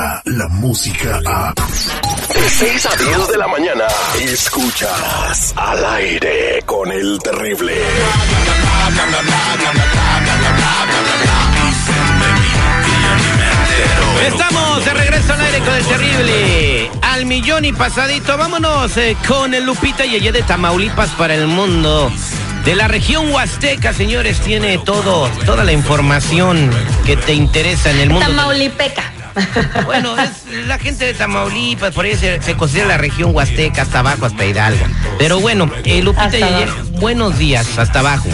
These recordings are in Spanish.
llega la música a... De 6 a 10 de la mañana, escuchas al aire con el terrible. Estamos de regreso al aire con el terrible. Al millón y pasadito. Vámonos eh, con el Lupita Yeye de Tamaulipas para el mundo. De la región Huasteca, señores, tiene todo, toda la información que te interesa en el mundo. Tamaulipeca. Bueno, es la gente de Tamaulipas, por ahí se, se considera la región Huasteca, hasta abajo, hasta Hidalgo. Pero bueno, eh, Lupita abajo. buenos días, hasta abajo.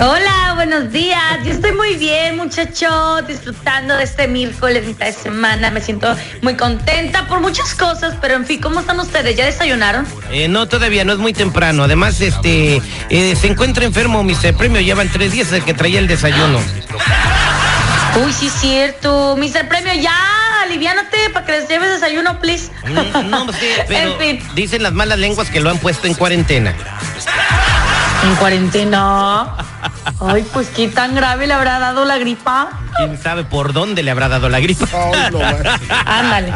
Hola, buenos días. Yo estoy muy bien, muchacho, disfrutando de este miércoles, mitad de semana. Me siento muy contenta por muchas cosas, pero en fin, ¿cómo están ustedes? ¿Ya desayunaron? Eh, no, todavía no es muy temprano. Además, este, eh, se encuentra enfermo, Mr. Premio. Llevan tres días el que traía el desayuno. Uy, sí, es cierto. Mr. Premio, ya, aliviánate para que les lleves desayuno, please. Mm, No sé, pero En fin. dicen las malas lenguas que lo han puesto en cuarentena. En cuarentena. Ay, pues qué tan grave le habrá dado la gripa. ¿Quién sabe por dónde le habrá dado la gripa? Ándale.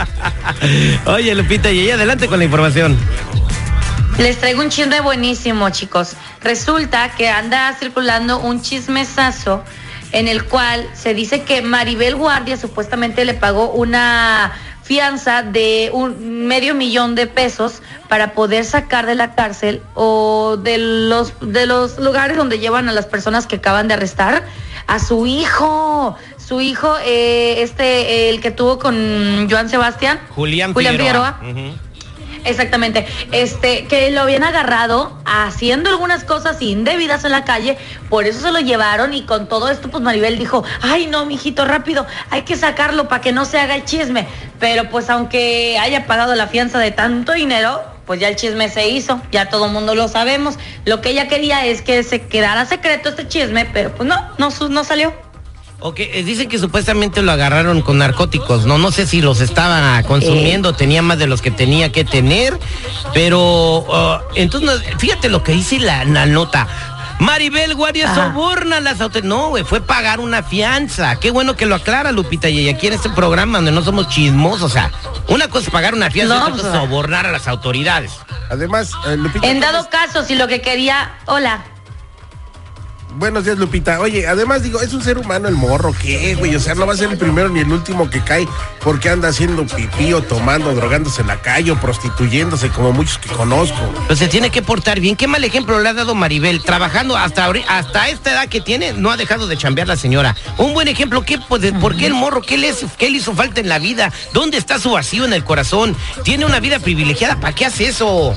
Oye, Lupita, y ahí adelante con la información. Les traigo un chisme buenísimo, chicos. Resulta que anda circulando un chismesazo en el cual se dice que Maribel Guardia supuestamente le pagó una fianza de un medio millón de pesos para poder sacar de la cárcel o de los de los lugares donde llevan a las personas que acaban de arrestar a su hijo. Su hijo, eh, este, el que tuvo con Joan Sebastián. Julián, Julián Figueroa. Exactamente, este, que lo habían agarrado haciendo algunas cosas indebidas en la calle, por eso se lo llevaron y con todo esto pues Maribel dijo, ay no, mijito, rápido, hay que sacarlo para que no se haga el chisme, pero pues aunque haya pagado la fianza de tanto dinero, pues ya el chisme se hizo, ya todo el mundo lo sabemos, lo que ella quería es que se quedara secreto este chisme, pero pues no, no, no salió. Ok, eh, dicen que supuestamente lo agarraron con narcóticos, no, no sé si los estaba consumiendo, tenía más de los que tenía que tener, pero uh, entonces, fíjate lo que dice la, la nota. Maribel Guardia Ajá. soborna a las autoridades. No, güey, fue pagar una fianza. Qué bueno que lo aclara, Lupita, y aquí en este programa donde no somos chismosos, o sea, una cosa es pagar una fianza, No, otra cosa es pues, sobornar a las autoridades. Además, eh, Lupita. En dado caso, si lo que quería, hola. Buenos días, Lupita. Oye, además digo, es un ser humano el morro, ¿qué, güey? O sea, no va a ser el primero ni el último que cae porque anda haciendo pipí o tomando, drogándose en la calle o prostituyéndose como muchos que conozco. Pues se tiene que portar bien. Qué mal ejemplo le ha dado Maribel. Trabajando hasta, hasta esta edad que tiene, no ha dejado de chambear la señora. Un buen ejemplo. ¿qué, pues, ¿Por qué el morro? ¿Qué le, hizo- ¿Qué le hizo falta en la vida? ¿Dónde está su vacío en el corazón? Tiene una vida privilegiada. ¿Para qué hace eso?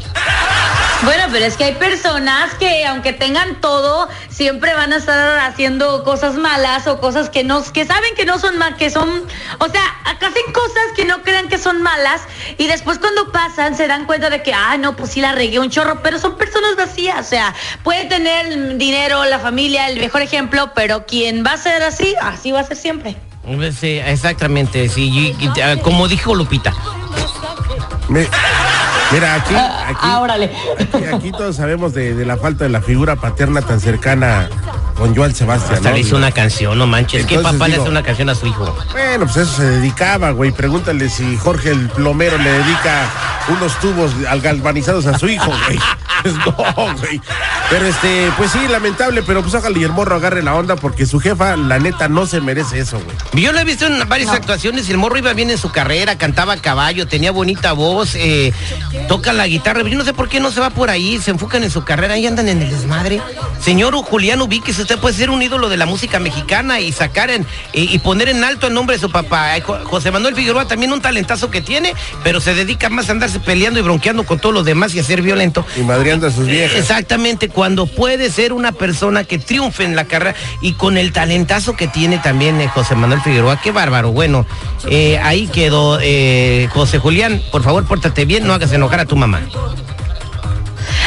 Bueno, pero es que hay personas que aunque tengan todo, siempre van a estar haciendo cosas malas o cosas que no, que saben que no son mal, que son, o sea, acá hacen cosas que no crean que son malas y después cuando pasan se dan cuenta de que, ah, no, pues sí la regué un chorro, pero son personas vacías, o sea, puede tener el dinero, la familia, el mejor ejemplo, pero quien va a ser así, así va a ser siempre. Sí, exactamente. Sí, y- y, ah, como dijo Lupita. Me- mira, aquí, aquí, Ah, órale. aquí, aquí todos sabemos de, de la falta de la figura paterna tan cercana con Joan Sebastián. Hasta ¿no? le hizo una canción, no manches. ¿Qué papá le hace una canción a su hijo? Bueno, pues eso se dedicaba, güey. Pregúntale si Jorge el plomero le dedica unos tubos al galvanizados a su hijo, güey. Pues no, güey. Pero este, pues sí, lamentable, pero pues ojalá y el morro agarre la onda porque su jefa, la neta, no se merece eso, güey. Yo lo he visto en varias actuaciones y el morro iba bien en su carrera, cantaba a caballo, tenía bonita voz, eh, toca la guitarra. Yo no sé por qué no se va por ahí, se enfocan en su carrera y andan en el desmadre. Señor Julián Ubiques, usted puede ser un ídolo de la música mexicana y sacar en, y, y poner en alto el nombre de su papá. Jo- José Manuel Figueroa también un talentazo que tiene, pero se dedica más a andarse peleando y bronqueando con todos los demás y a ser violento. Y a sus viejas. Exactamente, cuando puede ser una persona que triunfe en la carrera y con el talentazo que tiene también eh, José Manuel Figueroa, qué bárbaro. Bueno, eh, ahí quedó eh, José Julián, por favor, pórtate bien, no hagas enojar a tu mamá.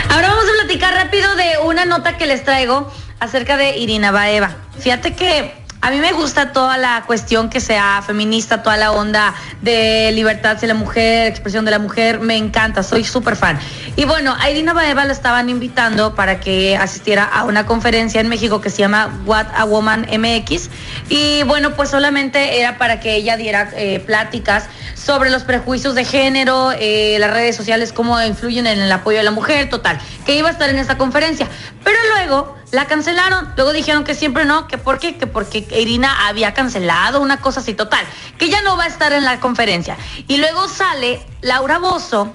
Ahora vamos a platicar rápido de una nota que les traigo acerca de Irina Baeva. Fíjate que A mí me gusta toda la cuestión que sea feminista, toda la onda de libertad de la mujer, expresión de la mujer, me encanta, soy súper fan. Y bueno, a Irina Baeva la estaban invitando para que asistiera a una conferencia en México que se llama What a Woman MX. Y bueno, pues solamente era para que ella diera eh, pláticas sobre los prejuicios de género, eh, las redes sociales, cómo influyen en el apoyo de la mujer, total, que iba a estar en esta conferencia. Pero luego la cancelaron, luego dijeron que siempre no, que por qué, que porque Irina había cancelado una cosa así, total, que ya no va a estar en la conferencia. Y luego sale Laura Bozo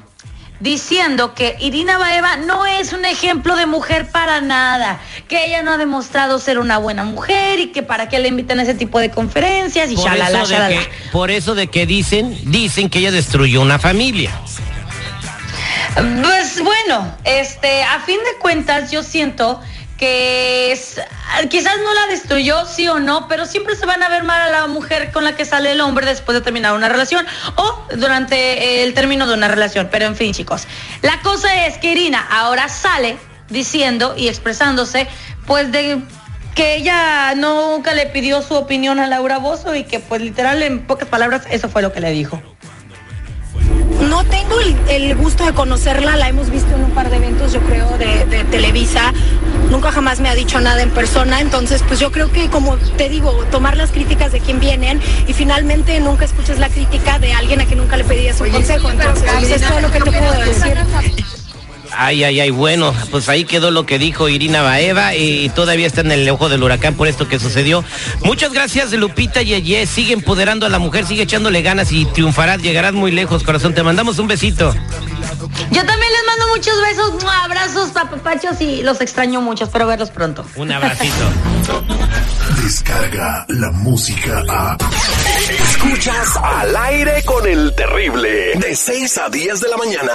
diciendo que Irina Baeva no es un ejemplo de mujer para nada, que ella no ha demostrado ser una buena mujer y que para qué le invitan a ese tipo de conferencias y Por shalala, eso, de shalala. que, por eso de que dicen, dicen que ella destruyó una familia. Pues bueno, este, a fin de cuentas yo siento que es- quizás no la destruyó, sí o no, pero siempre se van a ver mal a la mujer con la que sale el hombre después de terminar una relación o durante el término de una relación. Pero en fin, chicos, la cosa es que Irina ahora sale diciendo y expresándose, pues de que ella nunca le pidió su opinión a Laura Bozo y que pues literal en pocas palabras eso fue lo que le dijo. No tengo el, el gusto de conocerla, la hemos visto en un par de eventos, yo creo, de, de Televisa. Nunca jamás me ha dicho nada en persona, entonces pues yo creo que como te digo, tomar las críticas de quien vienen y finalmente nunca escuches la crítica de alguien a quien nunca le pedías un consejo. Entonces, pues, es todo lo que te puedo decir. Ay, ay, ay, bueno, pues ahí quedó lo que dijo Irina Baeva y todavía está en el ojo del huracán por esto que sucedió. Muchas gracias, Lupita Yeye. Sigue empoderando a la mujer, sigue echándole ganas y triunfarás, llegarás muy lejos, corazón. Te mandamos un besito. Yo también les mando muchos besos, abrazos, papapachos y los extraño mucho. Espero verlos pronto. Un abracito. Descarga la música a. Escuchas al aire con el terrible. De 6 a 10 de la mañana.